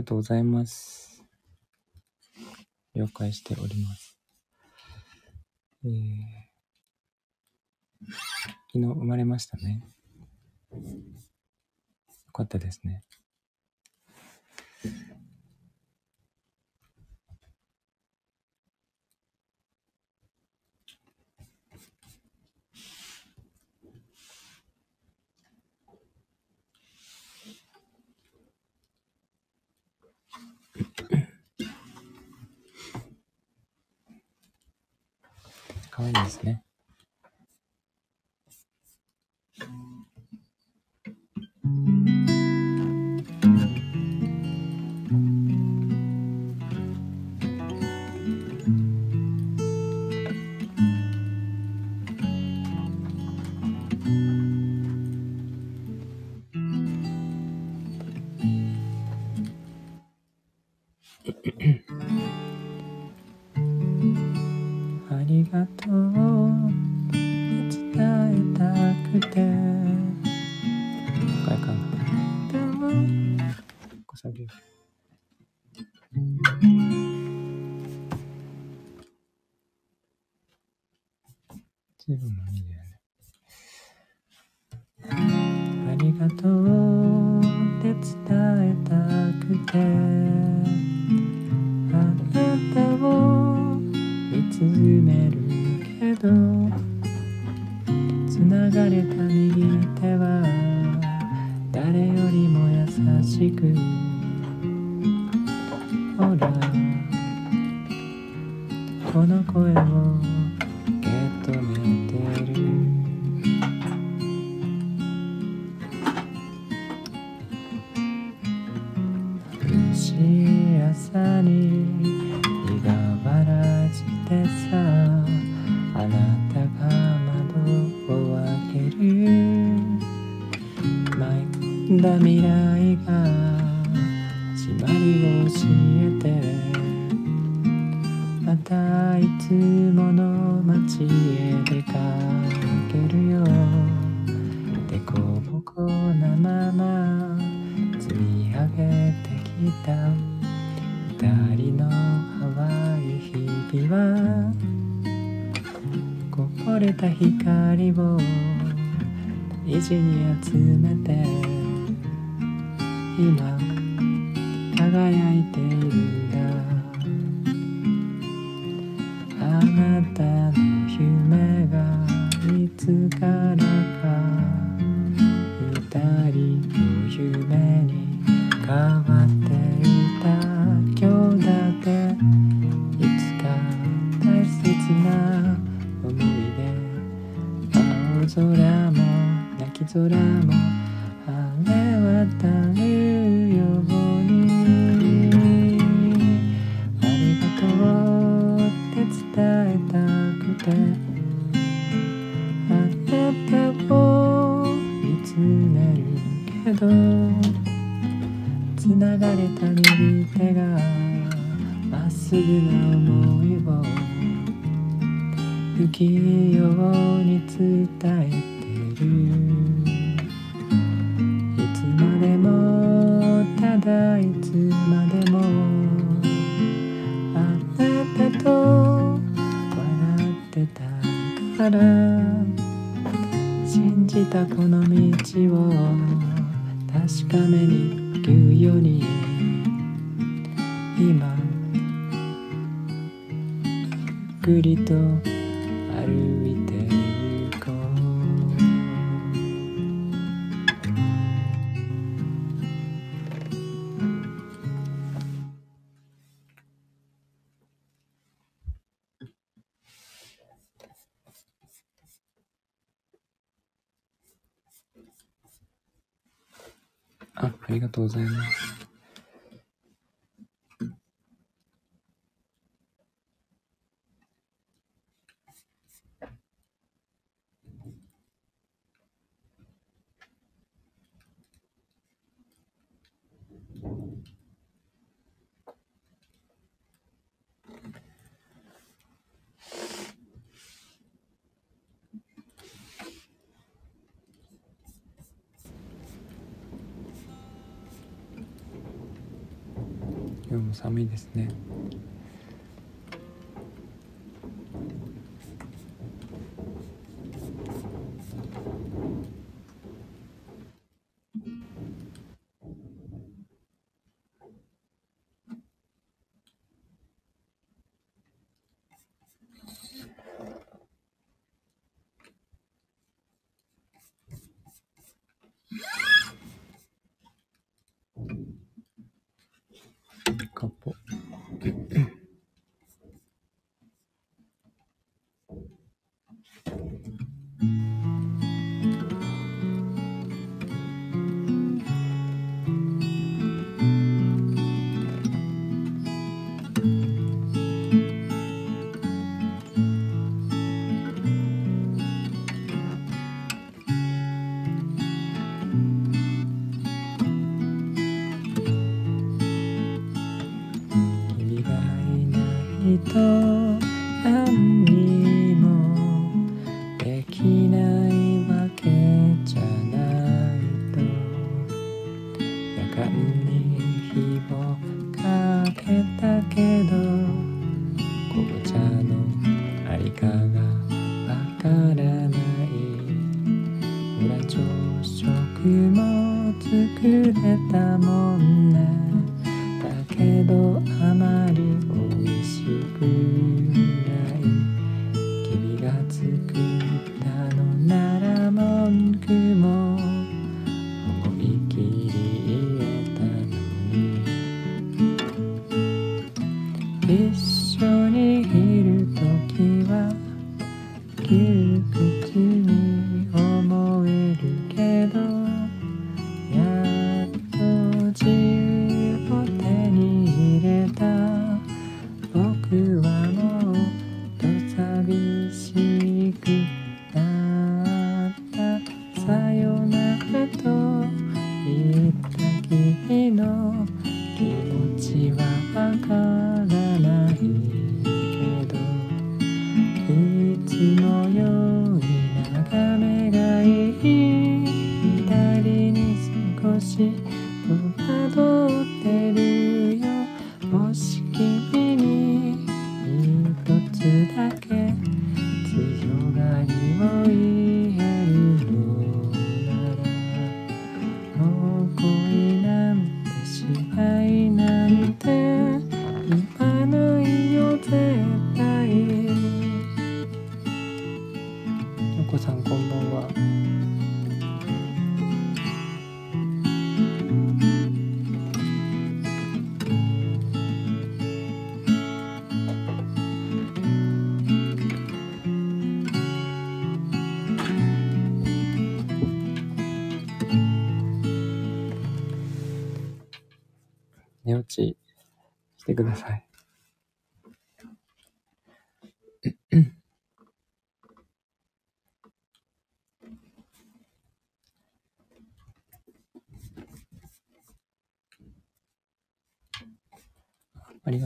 がとうございます。了解しております。えー、昨日生まれましたね。よかったですね。可愛いですね。出かけるよ」「でこぼこなまま積み上げてきた」「二人の淡い日々はこぼれた光を意地に集めて」今輝いているがとうございます。も寒いですね。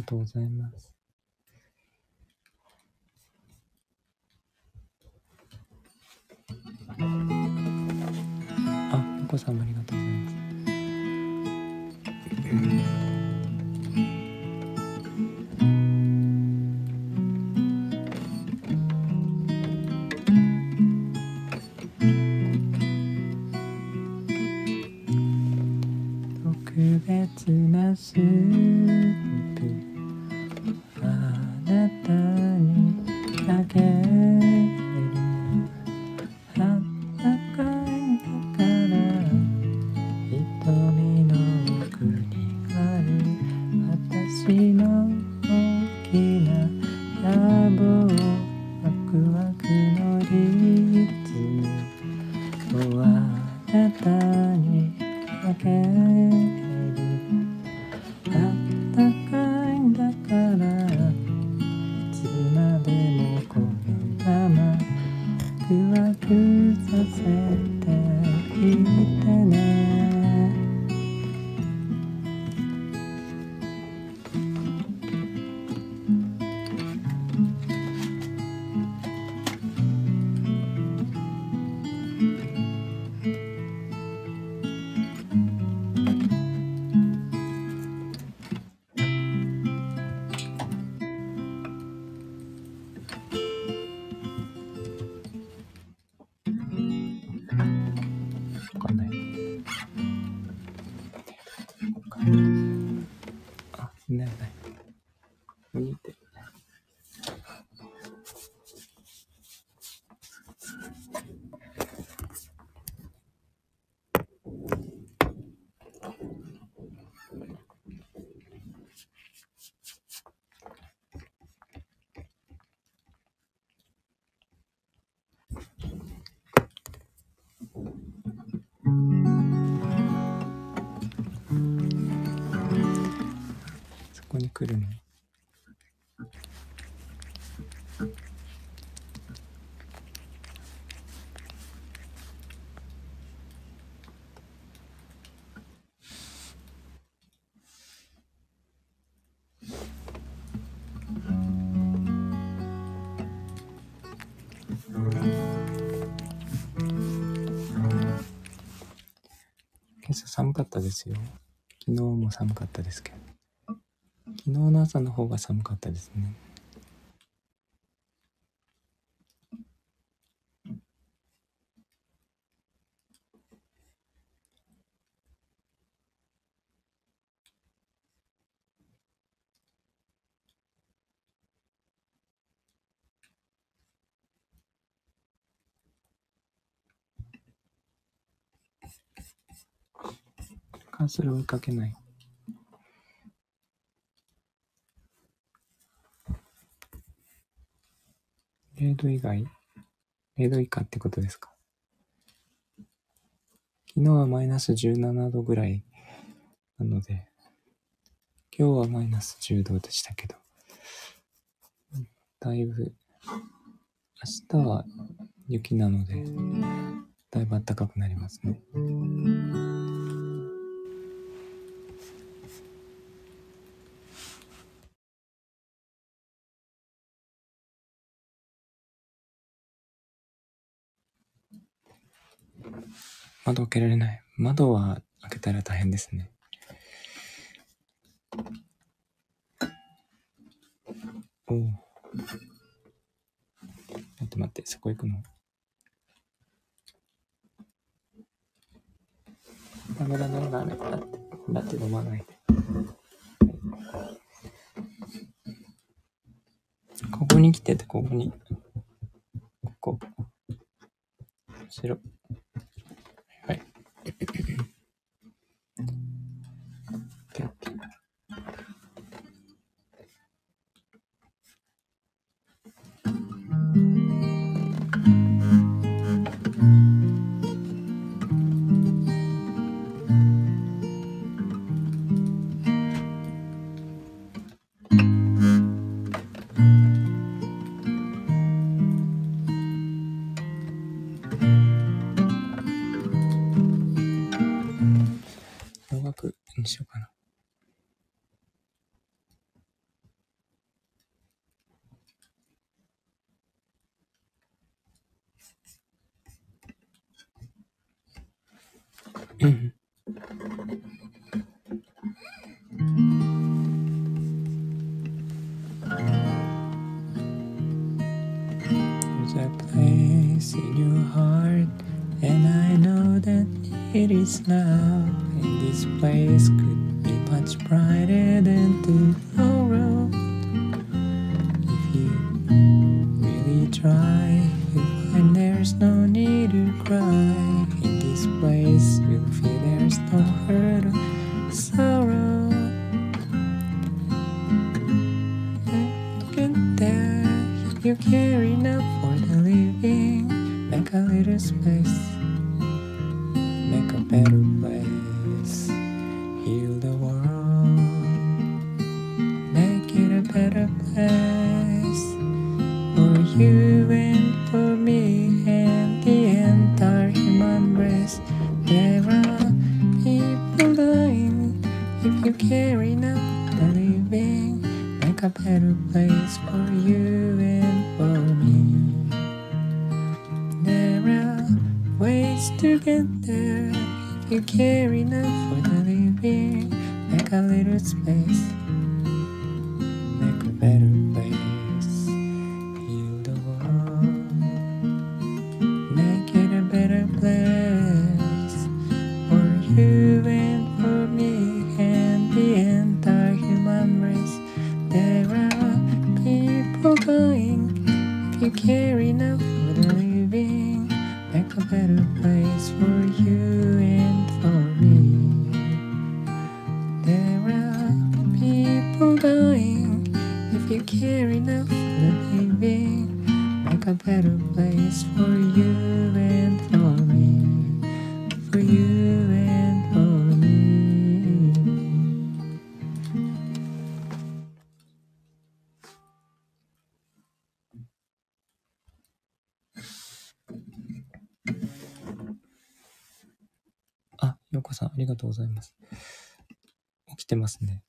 がとうございます。あ、お子さんもありがとうございます。寒かったですよ。昨日も寒かったですけど。昨日の朝の方が寒かったですね。あ、それ追いかけない。0度以外 ?0 度以下ってことですか？昨日はマイナス17度ぐらいなので、今日はマイナス10度でしたけど、だいぶ、明日は雪なので、だいぶ暖かくなりますね。窓開けられない。窓は開けたら大変ですね。おお。待って待って、そこ行くの？ダメだダメだダメだって、だって飲まないで。ここに来てて、ここに。ここ。後ろ。はい。洋 it is now, And this place could be much brighter than tomorrow. You ますね。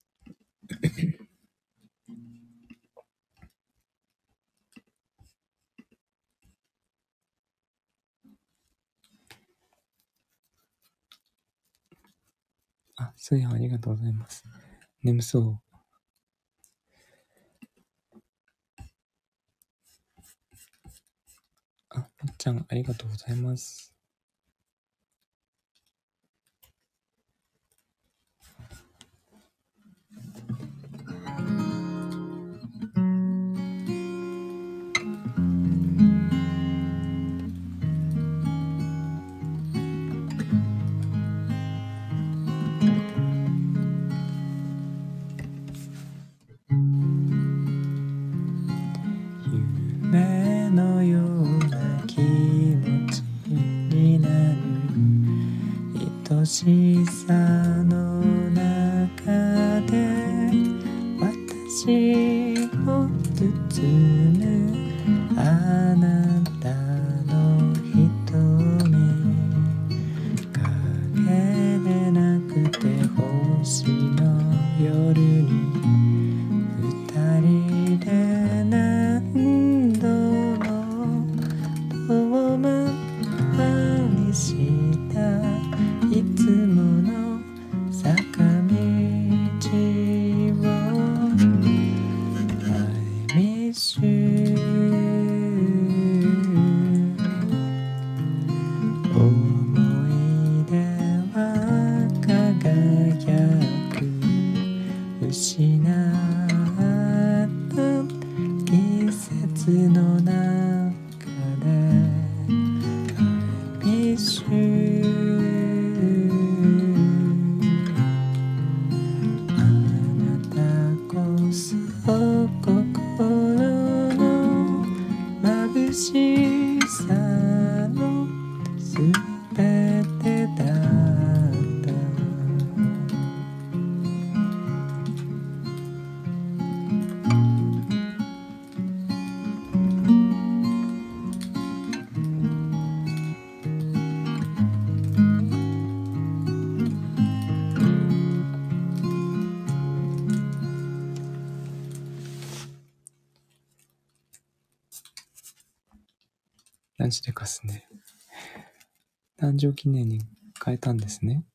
あ、すいはありがとうございます。眠そう。あ、もっちゃん、ありがとうございます。しさの say 誕生記念に変えたんですね。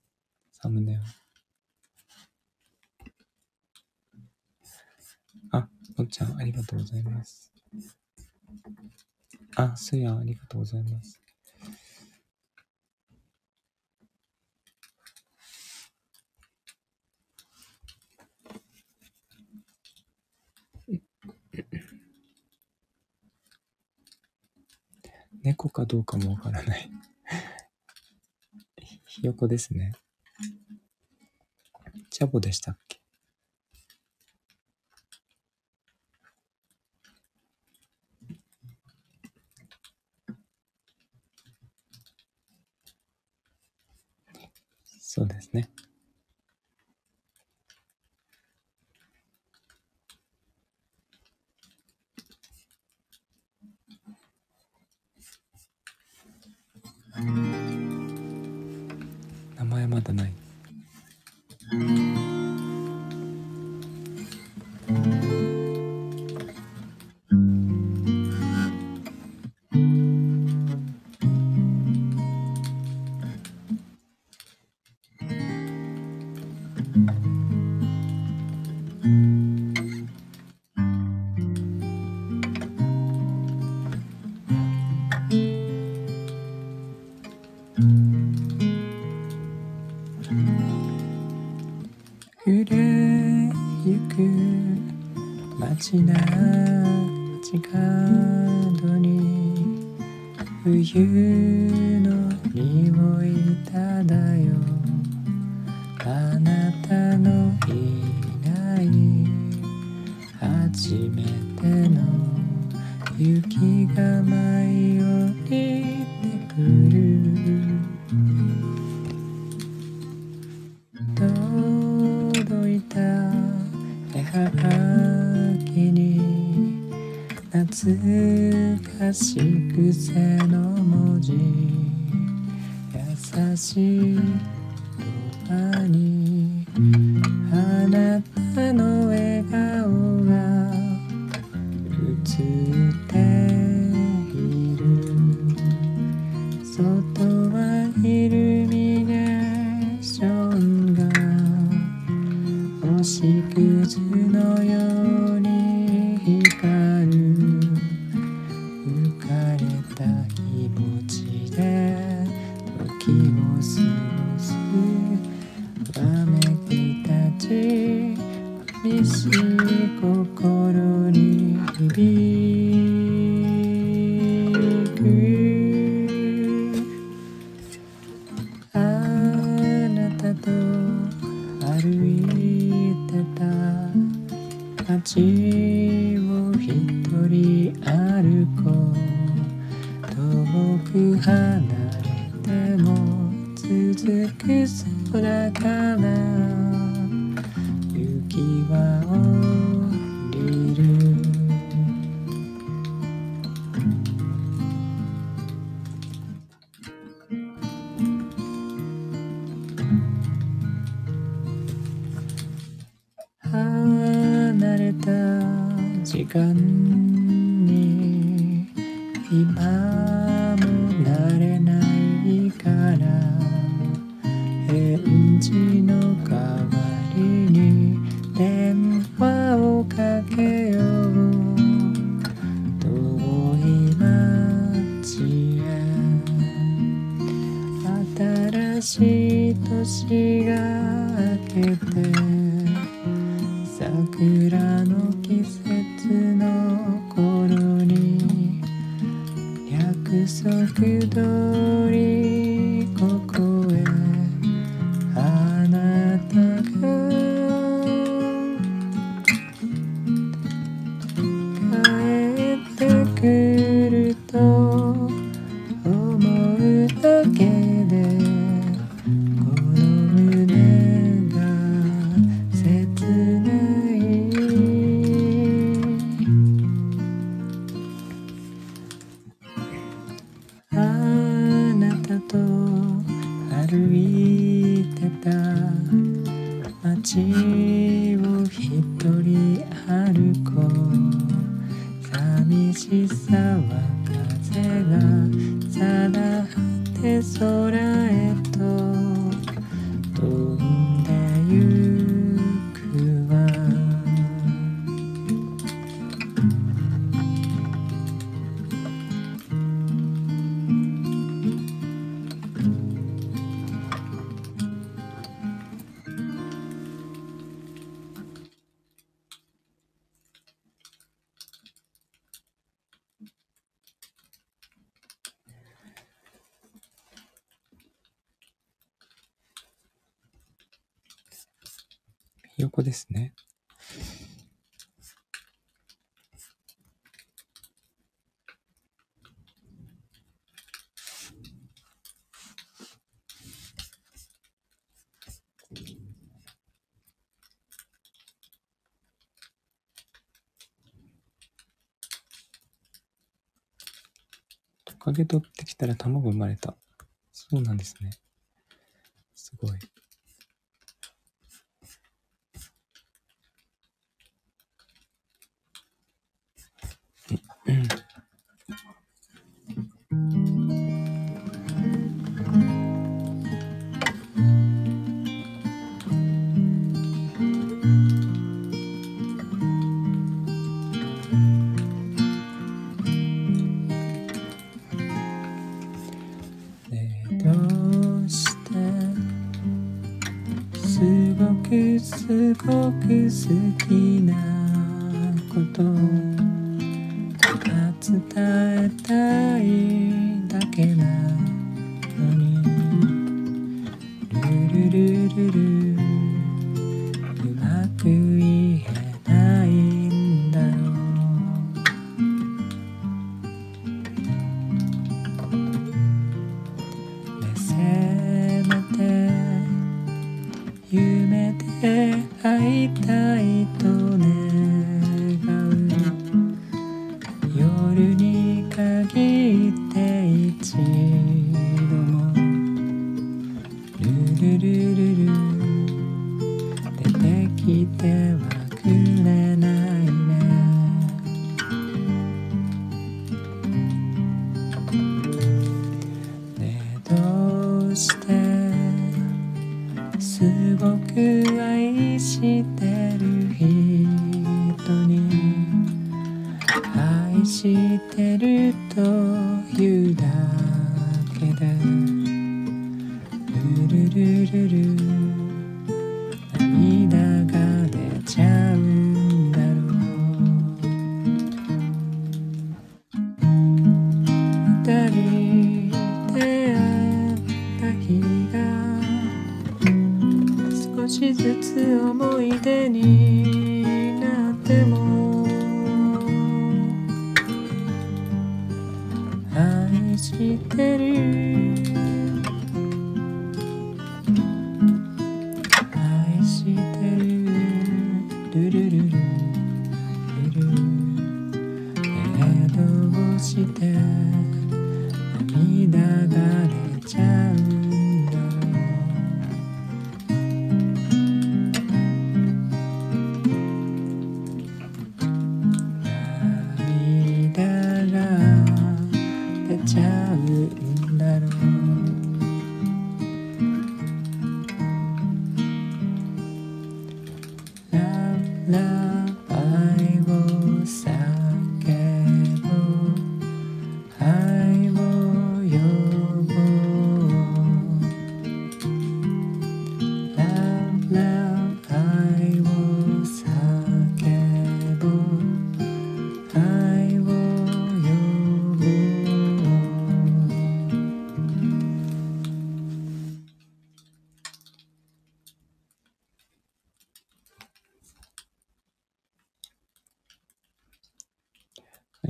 サムネを。あ、のっちゃん、ありがとうございます。あ、すや、ありがとうございます。猫かどうかもわからないひよこですね。チャボでしたっけ？そうですね。ですね。トカゲ取ってきたら卵生まれた。そうなんですね。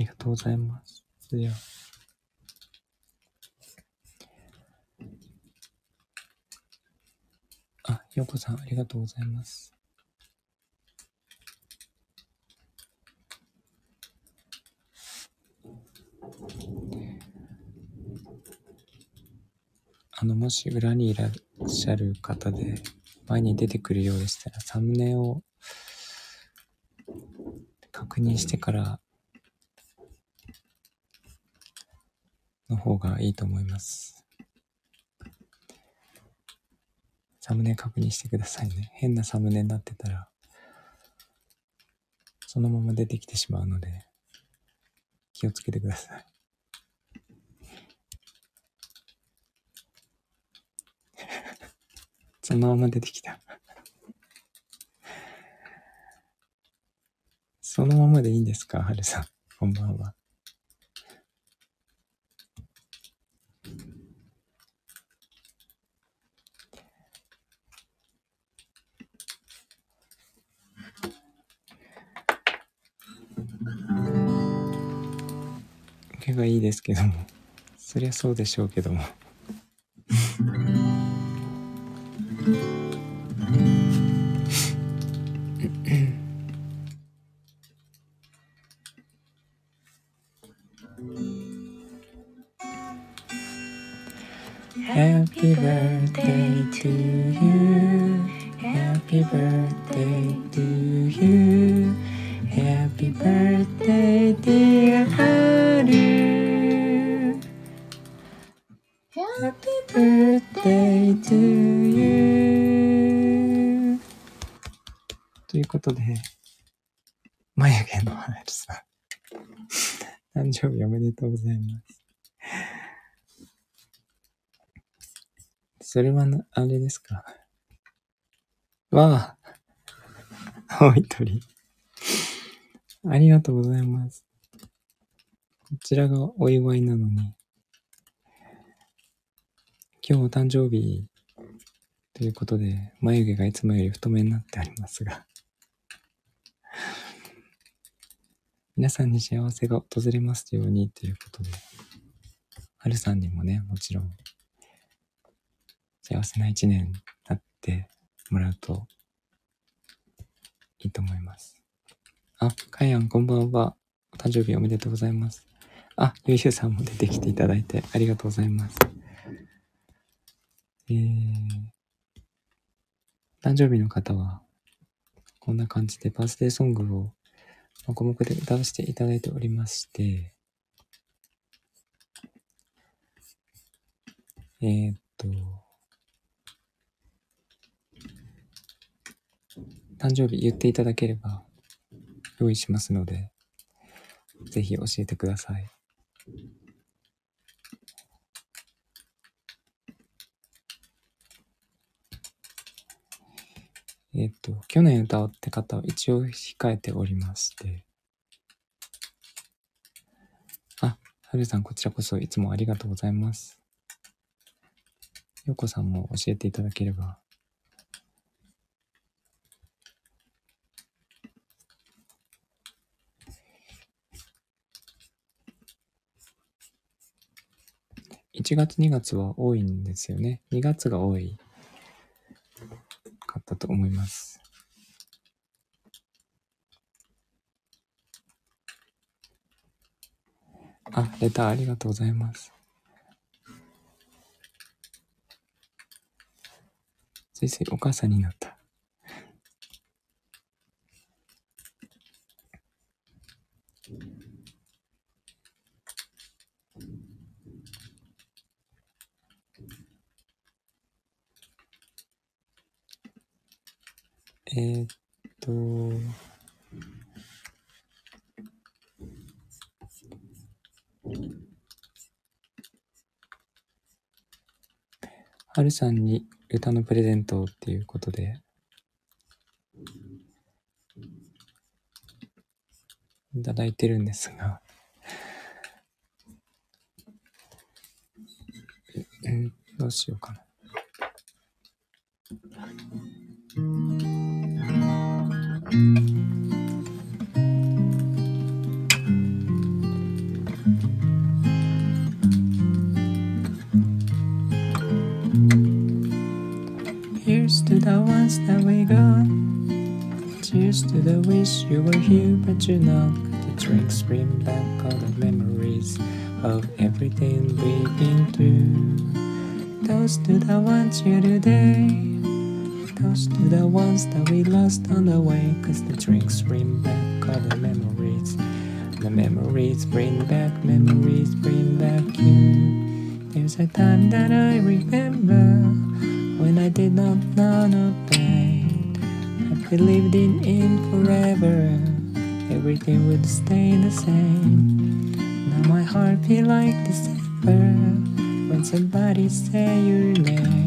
りがとうございます。では。あ、ようこさん、ありがとうございます。あの、もし裏にいらっしゃる方で、前に出てくるようでしたら、サムネを確認してから方がいいと思います。サムネ確認してくださいね。変なサムネになってたら、そのまま出てきてしまうので、気をつけてください。そのまま出てきた。そのままでいいんですかはるさん。こんばんは。ですけども。そりゃそうでしょうけども。それはな、あれですかわあ、青い鳥。ありがとうございます。こちらがお祝いなのに。今日お誕生日ということで、眉毛がいつもより太めになってありますが。皆さんに幸せが訪れますようにということで、はるさんにもね、もちろん幸せな一年になってもらうといいと思います。あ、かやんこんばんは。お誕生日おめでとうございます。あ、ゆうゆうさんも出てきていただいてありがとうございます。えー、誕生日の方は、こんな感じでバースデーソングを黙々で歌わせていただいておりまして、えー、っと、誕生日言っていただければ用意しますので、ぜひ教えてください。えっと、去年歌って方は一応控えておりまして、あ、はるさんこちらこそいつもありがとうございます。ようこさんも教えていただければ。1月2月は多いんですよね。2月が多いかったと思います。あ、レターありがとうございます。ついついお母さんになった。えー、っと、はるさんに歌のプレゼントっていうことで、いただいてるんですが、どうしようかな。Here's to the ones that we got. Cheers to the wish you were here, but you're not. The drinks bring back all the memories of everything we've been through. Those to the ones here today. Toast to the ones that we lost on the way. Cause the drinks bring back all the memories. The memories bring back, memories bring back you. There's a time that I remember when I did not know no pain. I believed in it forever. Everything would stay the same. Now my heart feel like December when somebody say your name.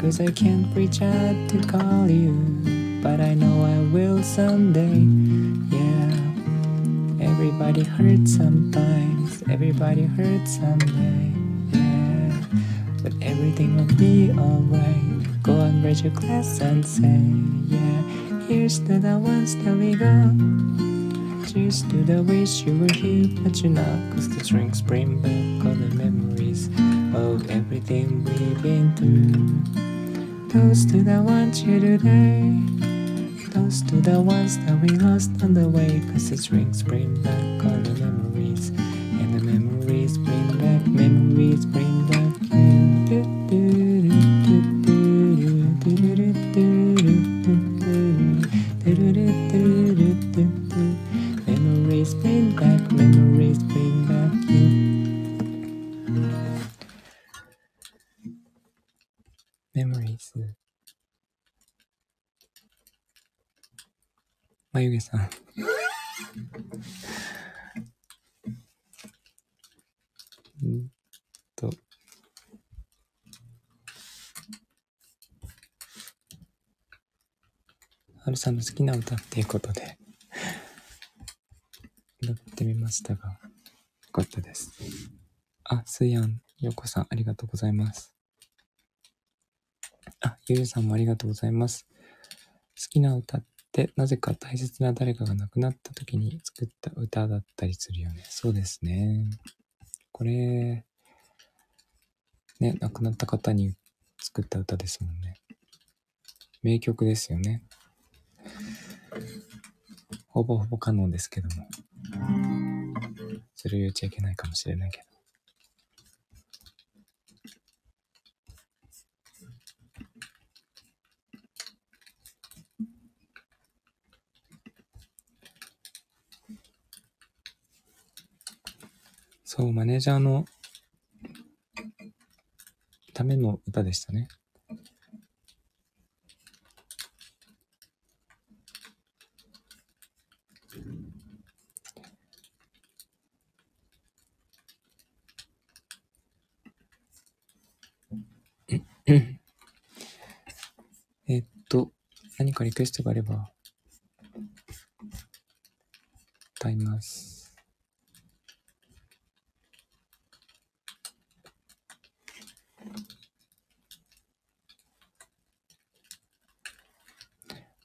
Cause I can't reach out to call you, but I know I will someday. Yeah, everybody hurts sometimes, everybody hurts someday. Yeah, but everything will be alright. Go and raise your glass and say, Yeah, here's to the ones that we got. Cheers to the wish you were here, but you're not. Cause the drinks bring back all the memories of everything we've been through. Toast to the ones here today. Toast to the ones that we lost on the way. Cause the drinks bring back all the memories. And the memories bring back, memories bring 眉毛さん。んと。はるさんの好きな歌っていうことで、歌ってみましたが、よかったです。あ、すいやん、ようこさん、ありがとうございます。あ、ゆうさんもありがとうございます。好きな歌って、なぜか大切な誰かが亡くなった時に作った歌だったりするよね。そうですね。これ、ね、亡くなった方に作った歌ですもんね。名曲ですよね。ほぼほぼ可能ですけども。それを言っちゃいけないかもしれないけど。そう、マネージャーのための歌でしたね。えっと、何かリクエストがあれば、歌います。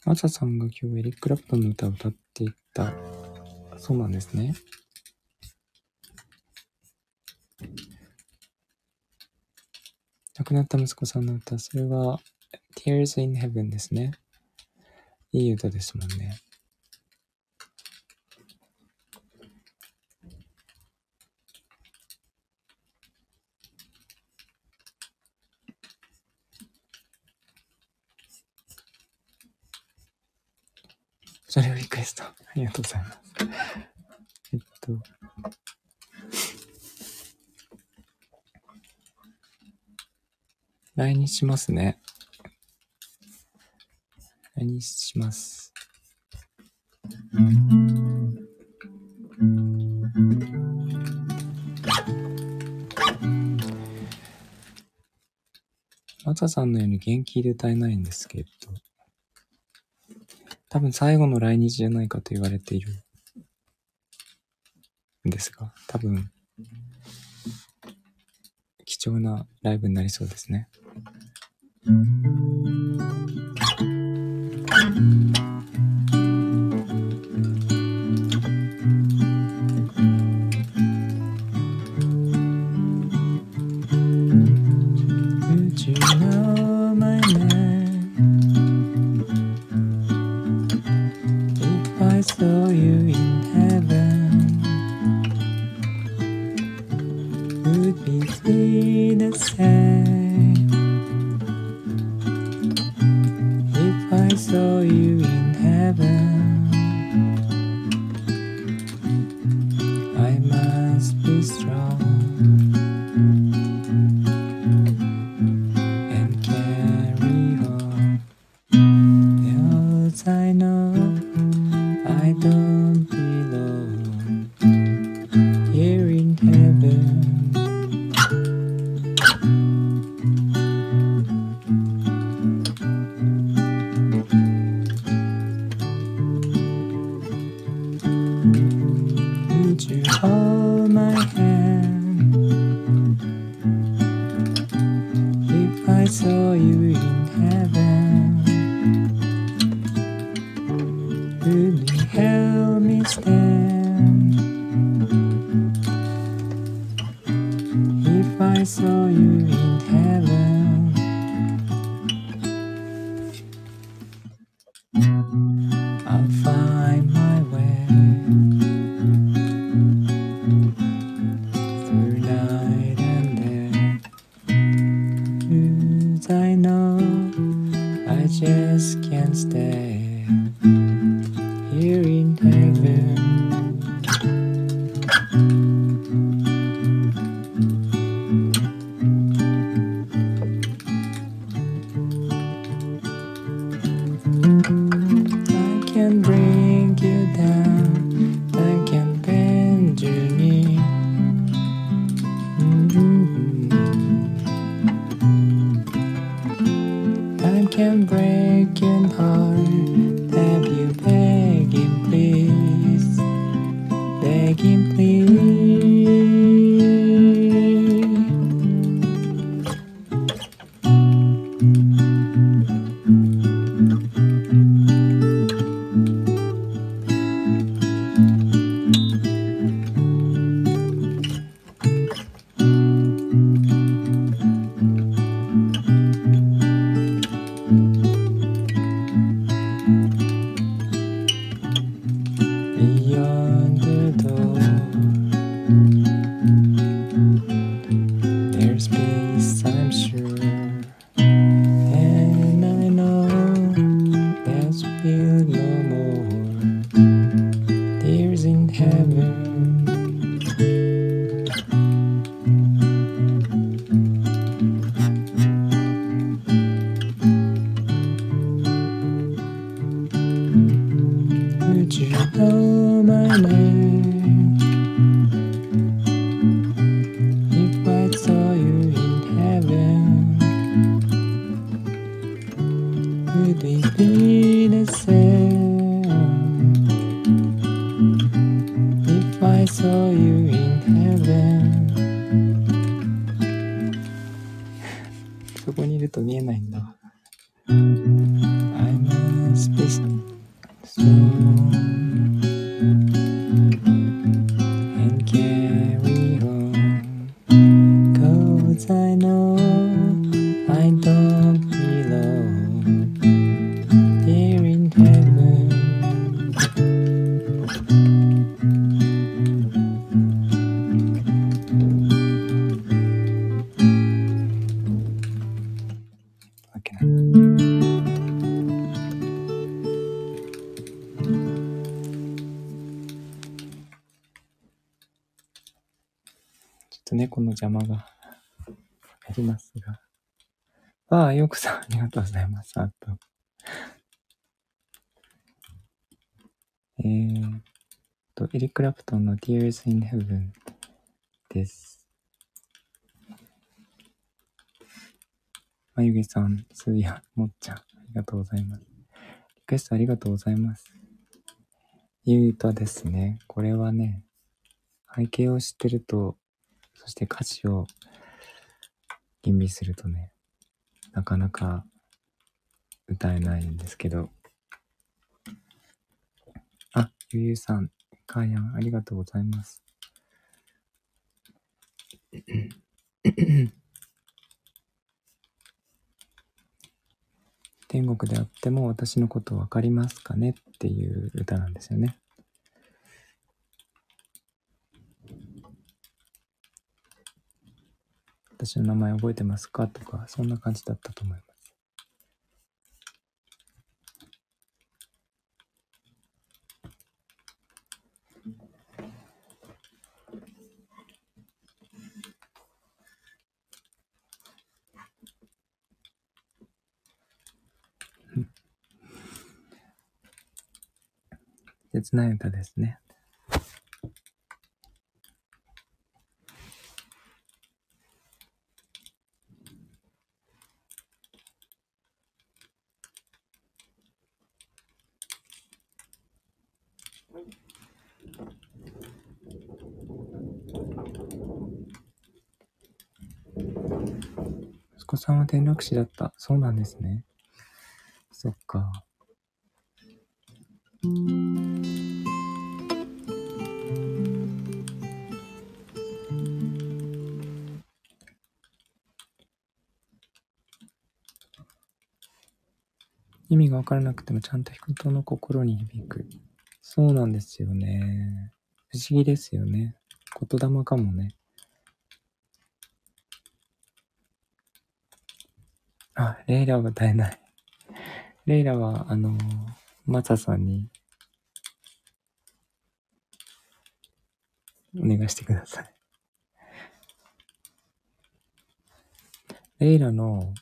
マサさんが今日エリック・クラプトンの歌を歌っていた。そうなんですね。亡くなった息子さんの歌、それは Tears in Heaven ですね。いい歌ですもんね。それをリクエスト。あありがとうございます。えっと。来日しますね。来日します。マサさんのように元気で歌えないんですけど、多分最後の来日じゃないかと言われているんですが、多分、貴重なライブになりそうですね。うんああ、よくさん、ありがとうございます。あと。えーっと、エリック・ラプトンの Tears in Heaven です。まゆげさん、すーや、もっちゃん、ありがとうございます。リクエストありがとうございます。言うとですね、これはね、背景を知ってると、そして歌詞を吟味するとね、なかなか歌えないんですけど、あ、ゆうゆうさん、かーやん、ありがとうございます。天国であっても私のことわかりますかねっていう歌なんですよね。私の名前覚えてますか？とか、そんな感じだったと思います。切ない歌ですね。転落死だった。そうなんですね。そっか。意味がわからなくてもちゃんと人の心に響く。そうなんですよね。不思議ですよね。言霊かもね。あ、レイラは歌えない。レイラは、あの、マサさんに、お願いしてください。レイラの、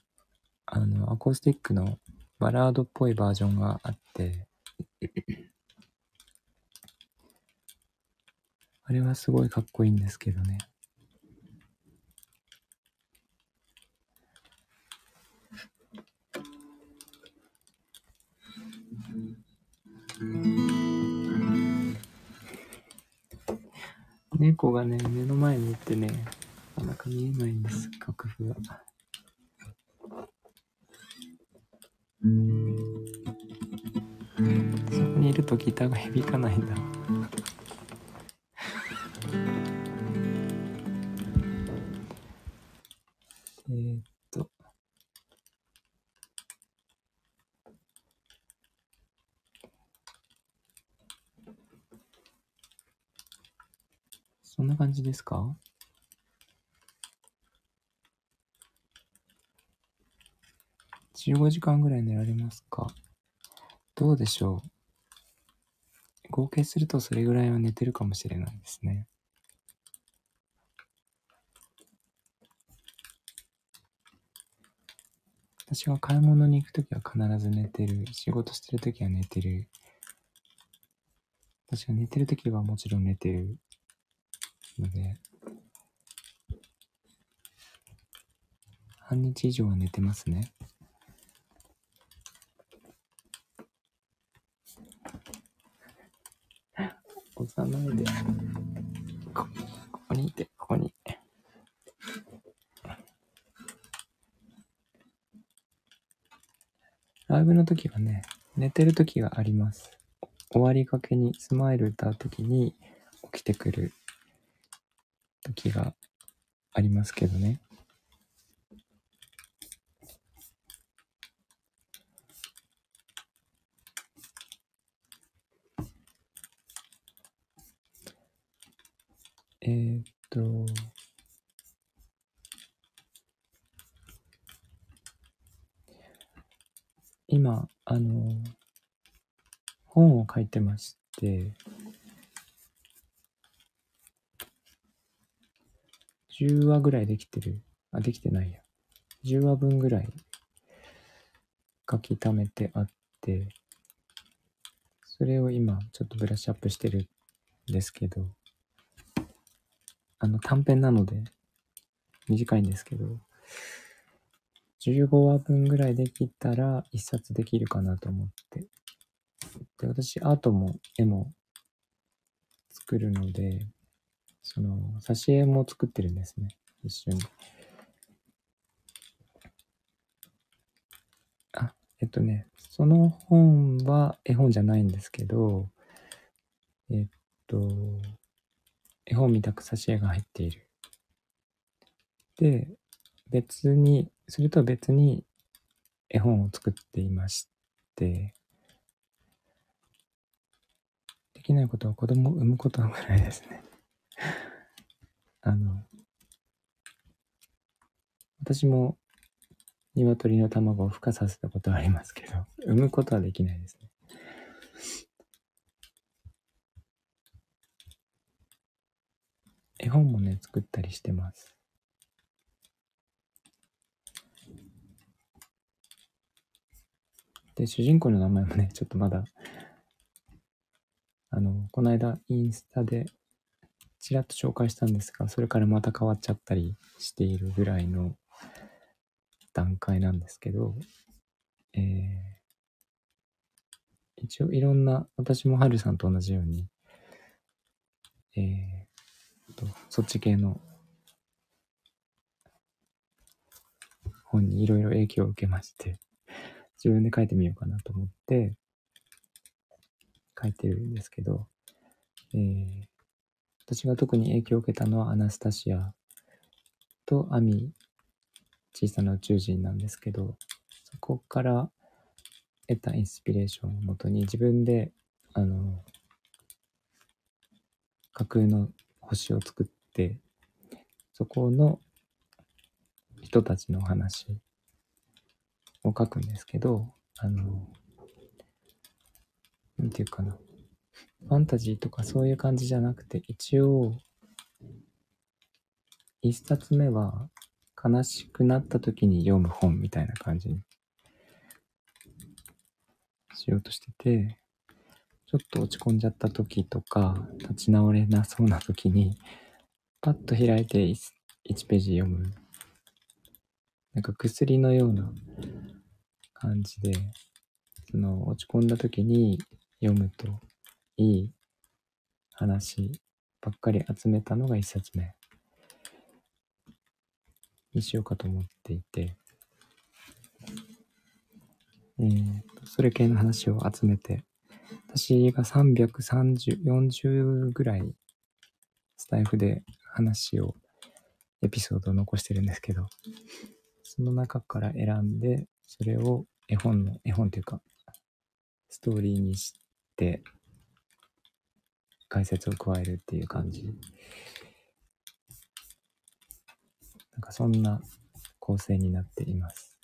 あの、アコースティックのバラードっぽいバージョンがあって、あれはすごいかっこいいんですけどね。猫がね、目の前にいてね、なかなか見えないんです、楽譜が。そこにいるとギターが響かないんだ。ですか？15時間ぐらい寝られますか？どうでしょう？合計するとそれぐらいは寝てるかもしれないですね。私が買い物に行くときは必ず寝てる。仕事してるときは寝てる。私が寝てるときはもちろん寝てるで、半日以上は寝てますね。押さないで。ここにいて、ここに。ライブの時はね、寝てる時があります。終わりがけにスマイル歌う時に起きてくる時がありますけどね。えーっと、今、あの、本を書いてまして、10話ぐらいできてる。あ、できてないや。10話分ぐらい書き溜めてあって、それを今ちょっとブラッシュアップしてるんですけど、あの短編なので短いんですけど、15話分ぐらいできたら一冊できるかなと思って。で、私、アートも絵も作るので、その、挿絵も作ってるんですね。一緒に。あ、えっとね、その本は絵本じゃないんですけど、えっと、絵本みたく挿絵が入っている。で、別に、それとは別に絵本を作っていまして、できないことは子供を産むことぐらいですね。あの、私も鶏の卵を孵化させたことはありますけど、産むことはできないですね。絵本もね、作ったりしてます。で、主人公の名前もね、ちょっとまだ、あの、この間インスタでちらっと紹介したんですが、それからまた変わっちゃったりしているぐらいの段階なんですけど、えー、一応いろんな、私もはるさんと同じように、えー、と、そっち系の本にいろいろ影響を受けまして、自分で書いてみようかなと思って、書いてるんですけど、えー、私が特に影響を受けたのはアナスタシアとアミ、小さな宇宙人なんですけど、そこから得たインスピレーションをもとに自分で、あの、架空の星を作って、そこの人たちの話を書くんですけど、あの、なんていうかな。ファンタジーとかそういう感じじゃなくて、一応、一冊目は悲しくなった時に読む本みたいな感じにしようとしてて、ちょっと落ち込んじゃった時とか、立ち直れなそうな時に、パッと開いて 1, 1ページ読む。なんか薬のような感じで、その落ち込んだ時に読むといい話ばっかり集めたのが一冊目。にしようかと思っていて、えー、それ系の話を集めて、私が330、40ぐらいスタイフで話を、エピソードを残してるんですけど、その中から選んで、それを絵本の、絵本というか、ストーリーにして、解説を加えるっていう感じ。なんかそんな構成になっています。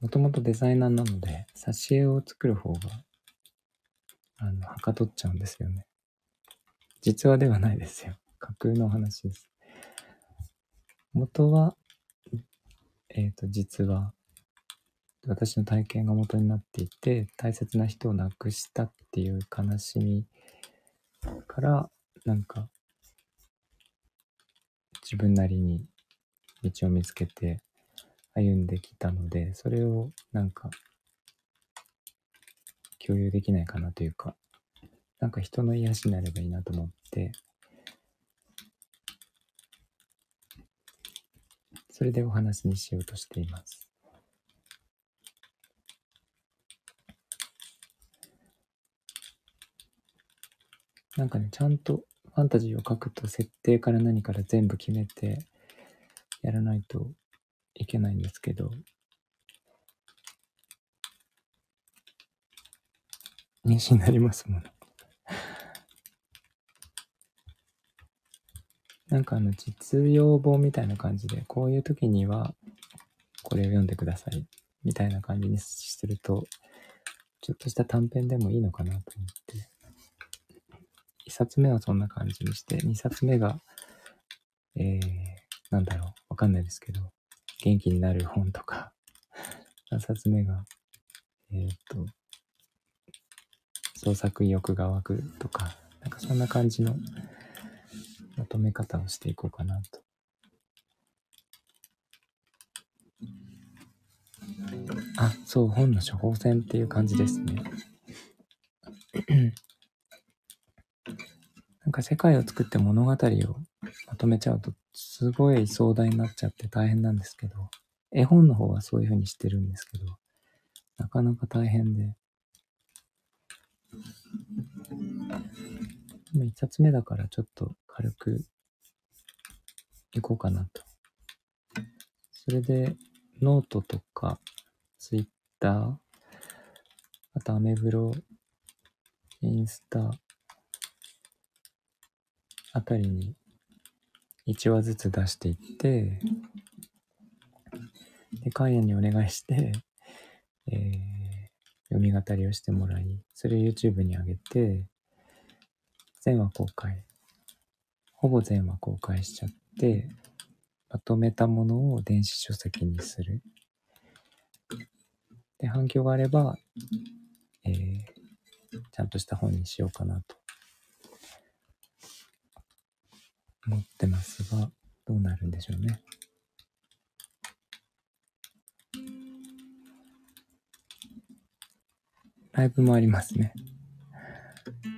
もともとデザイナーなので、挿絵を作る方が、あの、はかどっちゃうんですよね。実話ではないですよ。架空の話です。元はえっ、ー、と、実は、私の体験が元になっていて、大切な人を亡くしたっていう悲しみから、なんか、自分なりに道を見つけて歩んできたので、それをなんか、共有できないかなというか、なんか人の癒しになればいいなと思って、それでお話にしようとしています。なんかね、ちゃんとファンタジーを書くと設定から何から全部決めてやらないといけないんですけど、妊娠になりますもの。なんかあの実用本みたいな感じで、こういう時にはこれを読んでくださいみたいな感じにすると、ちょっとした短編でもいいのかなと思って。1冊目はそんな感じにして、2冊目が、えー、なんだろう、わかんないですけど、元気になる本とか、3冊目が、えっ、と、創作意欲が湧くとか、なんかそんな感じのまとめ方をしていこうかなとあ、そう、本の処方箋っていう感じですね。なんか世界を作って物語をまとめちゃうと、すごい壮大になっちゃって大変なんですけど、絵本の方はそういう風にしてるんですけど、なかなか大変で。も一冊目だからちょっと軽くいこうかなと。それで、ノートとか、ツイッター、あとアメブロ、インスタ、あたりに1話ずつ出していって、で、カイエンにお願いして、えー、読み語りをしてもらい、それを YouTube に上げて、全話公開。ほぼ全話公開しちゃって、まとめたものを電子書籍にする。で、反響があれば、えー、ちゃんとした本にしようかなと思ってますが、どうなるんでしょうね。ライブもありますね。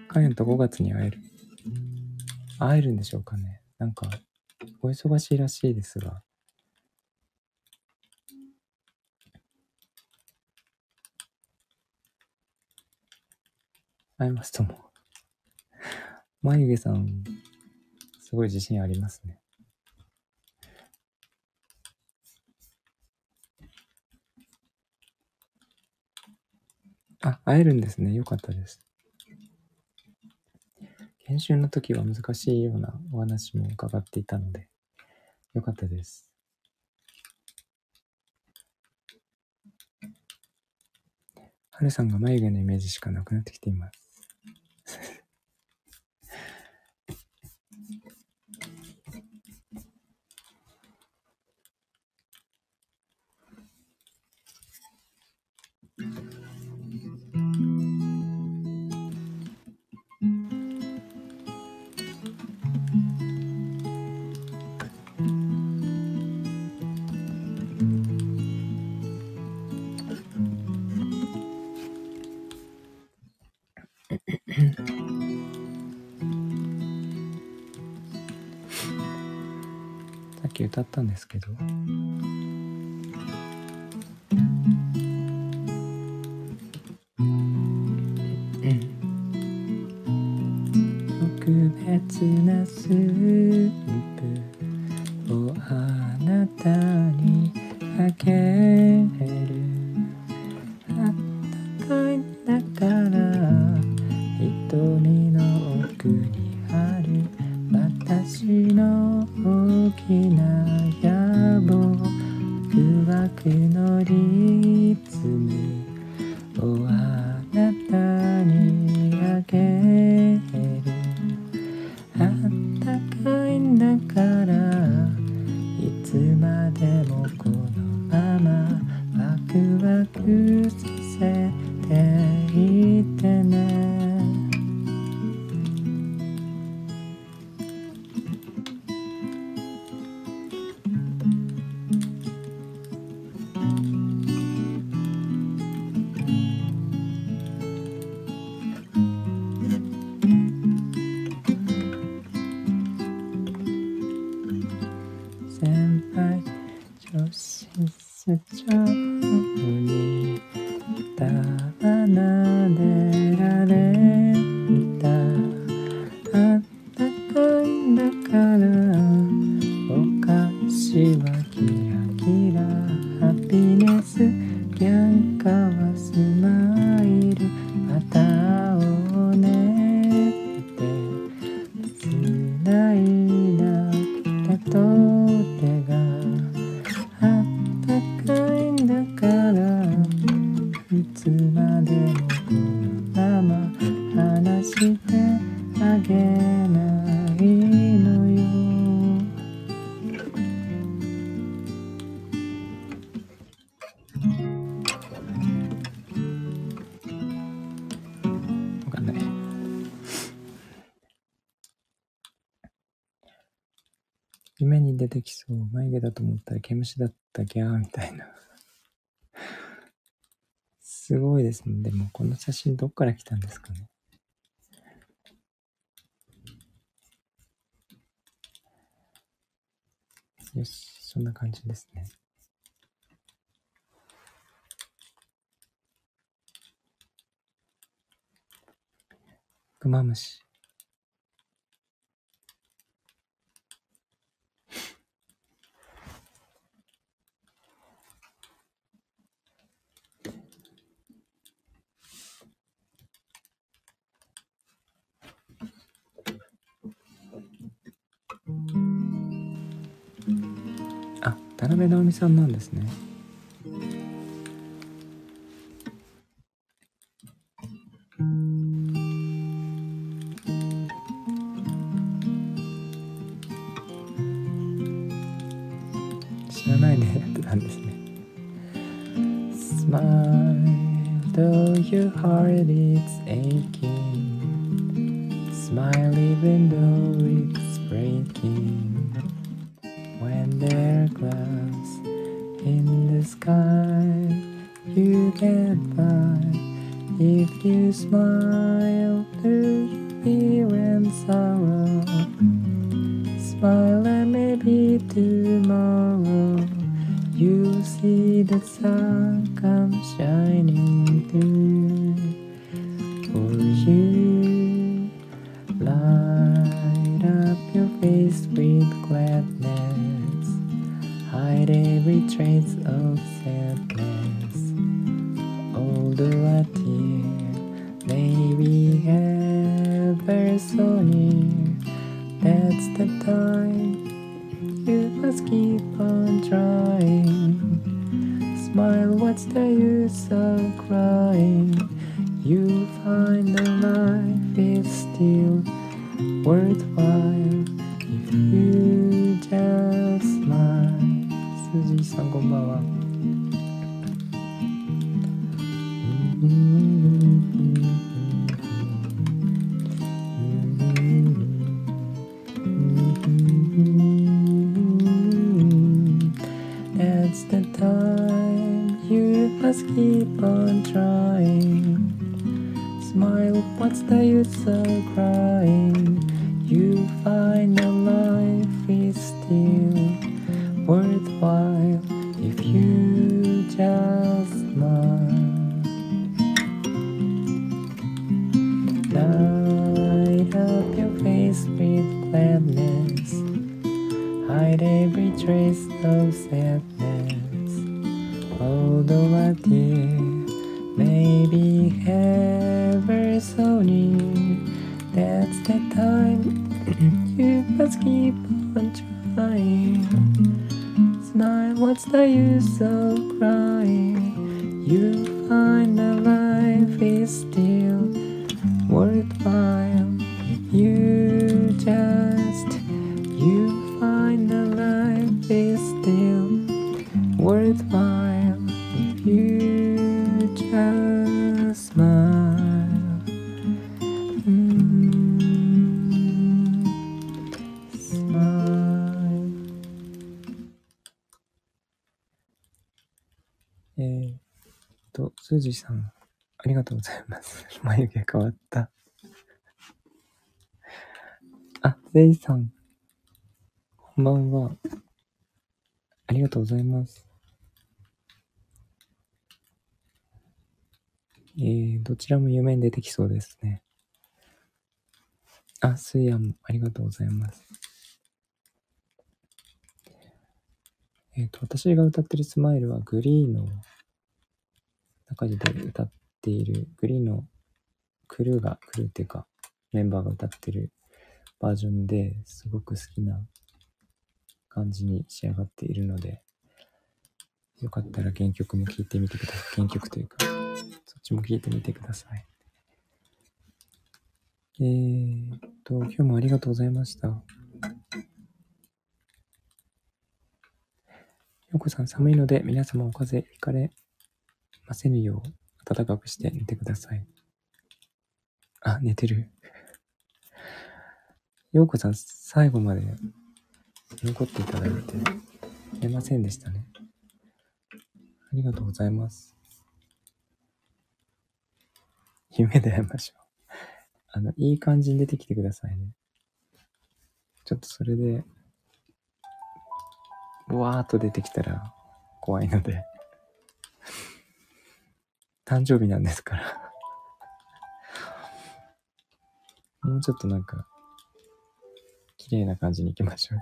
カヤンと5月に会える。会えるんでしょうかね。なんか、お忙しいらしいですが。会えますとも。眉毛さん、すごい自信ありますね。あ、会えるんですね。よかったです。研修の時は難しいようなお話も伺っていたので、よかったです。はるさんが眉毛のイメージしかなくなってきています。の毛虫だったギャーみたいな。すごいですね。でも、この写真どっから来たんですかね。よし、そんな感じですね。クマムシ。あ、田辺直美さんなんですね。じさん、ありがとうございます。眉毛変わった。あ、せいさん、こんばんは。ありがとうございます。えー、どちらも夢に出てきそうですね。あ、すいやもありがとうございます。えっ、と、私が歌ってるスマイルはグリーの中で歌っている、グリーンのクルーが、クルーっていうか、メンバーが歌ってるバージョンですごく好きな感じに仕上がっているので、よかったら原曲も聴いてみてください。原曲というか、そっちも聴いてみてください。えーっと、今日もありがとうございました。ようこさん、寒いので皆様お風邪ひかれませぬよう暖かくして寝てください。あ、寝てる。ようこさん、最後まで残っていただいて寝ませんでしたね。ありがとうございます。夢で会いましょう。あの、いい感じに出てきてくださいね。ちょっとそれで、わーっと出てきたら怖いので。誕生日なんですから もうちょっとなんか、綺麗な感じに行きましょう。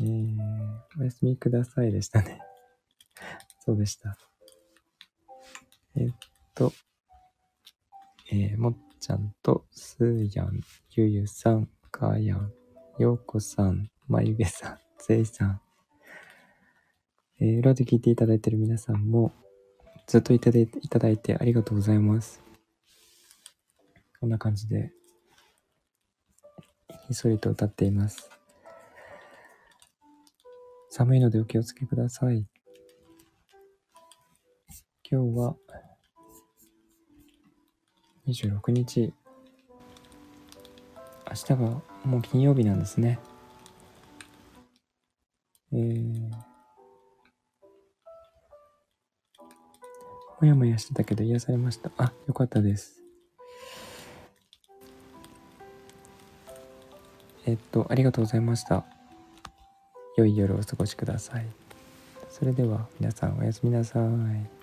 えー、おやすみくださいでしたね。そうでした。えっと、えー、もっちゃんと、すーやん、ゆゆさん、かーやん、ようこさん、まゆげさん、ぜいさん、えー、裏で聞いていただいている皆さんも、ずっといただいていただいてありがとうございます。こんな感じで、ひっそりと歌っています。寒いのでお気をつけください。今日は26日。明日がもう金曜日なんですね。えー、もやもやしてたけど癒されました。あ、よかったです。えっと、ありがとうございました。良い夜をお過ごしください。それでは皆さんおやすみなさい。